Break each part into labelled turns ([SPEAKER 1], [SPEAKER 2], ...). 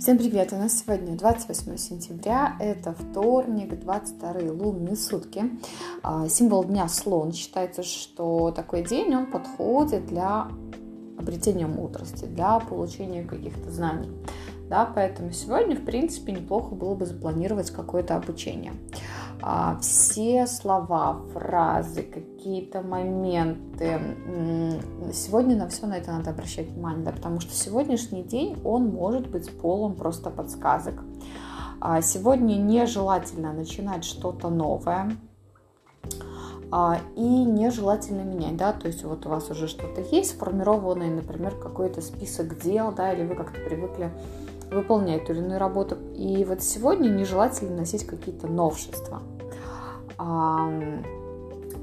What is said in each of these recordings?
[SPEAKER 1] Всем привет! У нас сегодня 28 сентября, это вторник, 22 лунные сутки. А, символ дня слон. Считается, что такой день, он подходит для обретения мудрости, для получения каких-то знаний. Да, поэтому сегодня, в принципе, неплохо было бы запланировать какое-то обучение. А, все слова, фразы, какие-то моменты. Сегодня на все на это надо обращать внимание, да, потому что сегодняшний день, он может быть полон просто подсказок. А, сегодня нежелательно начинать что-то новое, а, и нежелательно менять, да, то есть вот у вас уже что-то есть, сформированный, например, какой-то список дел, да, или вы как-то привыкли выполнять ту или иную работу. И вот сегодня нежелательно носить какие-то новшества.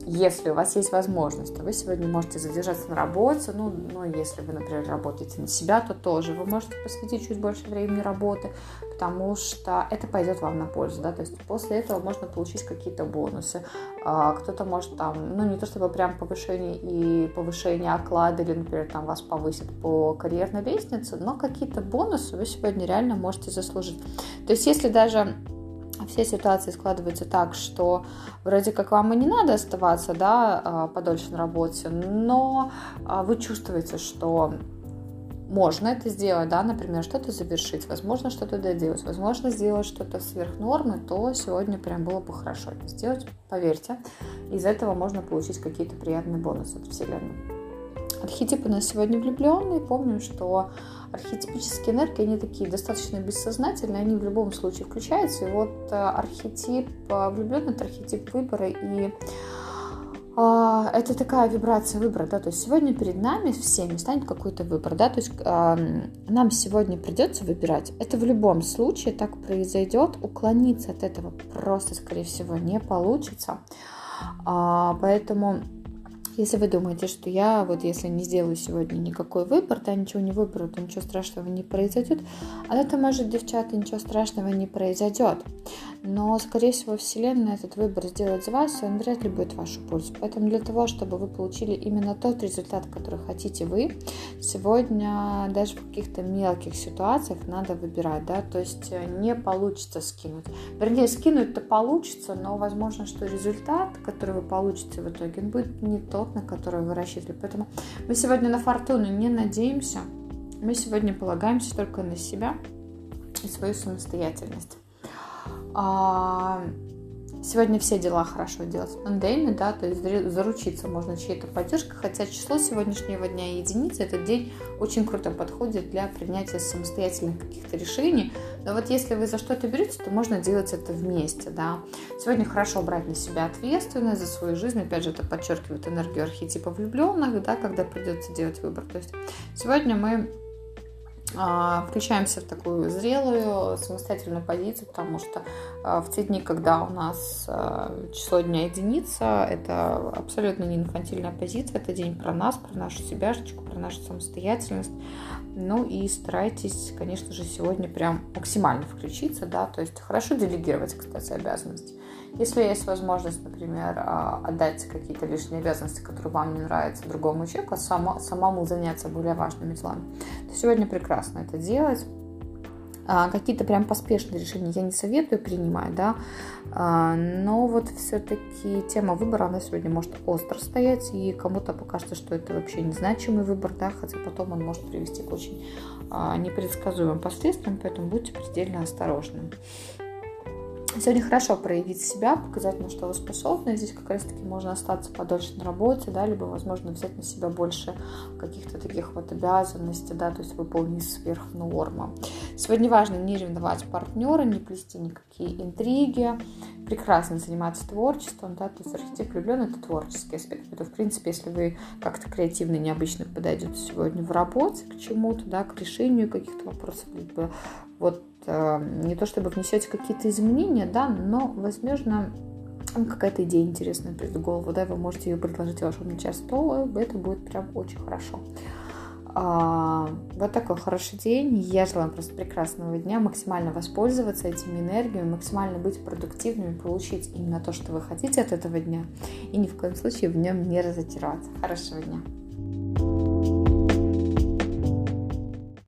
[SPEAKER 1] Если у вас есть возможность, то вы сегодня можете задержаться на работе. Ну, ну, если вы, например, работаете на себя, то тоже вы можете посвятить чуть больше времени работе, потому что это пойдет вам на пользу, да, то есть после этого можно получить какие-то бонусы. А, кто-то может там, ну, не то чтобы прям повышение и повышение оклада, или, например, там вас повысят по карьерной лестнице, но какие-то бонусы вы сегодня реально можете заслужить. То есть если даже все ситуации складываются так, что вроде как вам и не надо оставаться, да, а, подольше на работе, но а, вы чувствуете, что можно это сделать, да, например, что-то завершить, возможно, что-то доделать, возможно, сделать что-то сверх нормы, то сегодня прям было бы хорошо это сделать, поверьте. Из этого можно получить какие-то приятные бонусы от Вселенной. Архетипы на сегодня влюбленные. Помним, что архетипические энергии, они такие достаточно бессознательные, они в любом случае включаются. И вот э, архетип э, влюбленный, это архетип выбора, и это такая вибрация выбора, да, то есть сегодня перед нами всеми станет какой-то выбор, да, то есть нам сегодня придется выбирать. Это в любом случае так произойдет, уклониться от этого просто, скорее всего, не получится. А, поэтому если вы думаете, что я вот если не сделаю сегодня никакой выбор, да, ничего не выберу, то ничего страшного не произойдет, а это может, девчата, ничего страшного не произойдет. Но, скорее всего, Вселенная этот выбор сделает за вас, и он вряд ли будет в вашу пользу. Поэтому для того, чтобы вы получили именно тот результат, который хотите вы, сегодня даже в каких-то мелких ситуациях надо выбирать, да, то есть э, не получится скинуть. Вернее, скинуть-то получится, но возможно, что результат, который вы получите в итоге, он будет не тот, на который вы рассчитывали. Поэтому мы сегодня на фортуну не надеемся. Мы сегодня полагаемся только на себя и свою самостоятельность. А, Сегодня все дела хорошо делать в да, то есть заручиться можно чьей-то поддержкой, хотя число сегодняшнего дня единицы, этот день очень круто подходит для принятия самостоятельных каких-то решений. Но вот если вы за что-то берете, то можно делать это вместе, да. Сегодня хорошо брать на себя ответственность за свою жизнь, опять же, это подчеркивает энергию архетипа влюбленных, да, когда придется делать выбор. То есть сегодня мы включаемся в такую зрелую самостоятельную позицию, потому что а, в те дни, когда у нас а, число дня единица, это абсолютно не инфантильная позиция, это день про нас, про нашу себяшечку, про нашу самостоятельность. Ну и старайтесь, конечно же, сегодня прям максимально включиться, да, то есть хорошо делегировать, кстати, обязанности. Если есть возможность, например, а, отдать какие-то лишние обязанности, которые вам не нравятся другому человеку, а само, самому заняться более важными делами, сегодня прекрасно это делать. А, какие-то прям поспешные решения я не советую принимать, да, а, но вот все-таки тема выбора, она сегодня может остро стоять, и кому-то покажется, что это вообще незначимый выбор, да, хотя потом он может привести к очень непредсказуемым последствиям, поэтому будьте предельно осторожны. Сегодня хорошо проявить себя, показать, на что вы способны. Здесь как раз-таки можно остаться подольше на работе, да, либо, возможно, взять на себя больше каких-то таких вот обязанностей, да, то есть выполнить сверх нормы. Сегодня важно не ревновать партнера, не плести никакие интриги, прекрасно заниматься творчеством, да, то есть архетип влюблен это творческий аспект. Это, в принципе, если вы как-то креативно, необычно подойдете сегодня в работе к чему-то, да, к решению каких-то вопросов, либо вот э, не то чтобы внесете какие-то изменения, да, но, возможно, какая-то идея интересная придет в голову, да, вы можете ее предложить вашему начальству, это будет прям очень хорошо. Вот такой хороший день. Я желаю просто прекрасного дня, максимально воспользоваться этими энергиями, максимально быть продуктивными, получить именно то, что вы хотите от этого дня, и ни в коем случае в нем не разочароваться. Хорошего дня!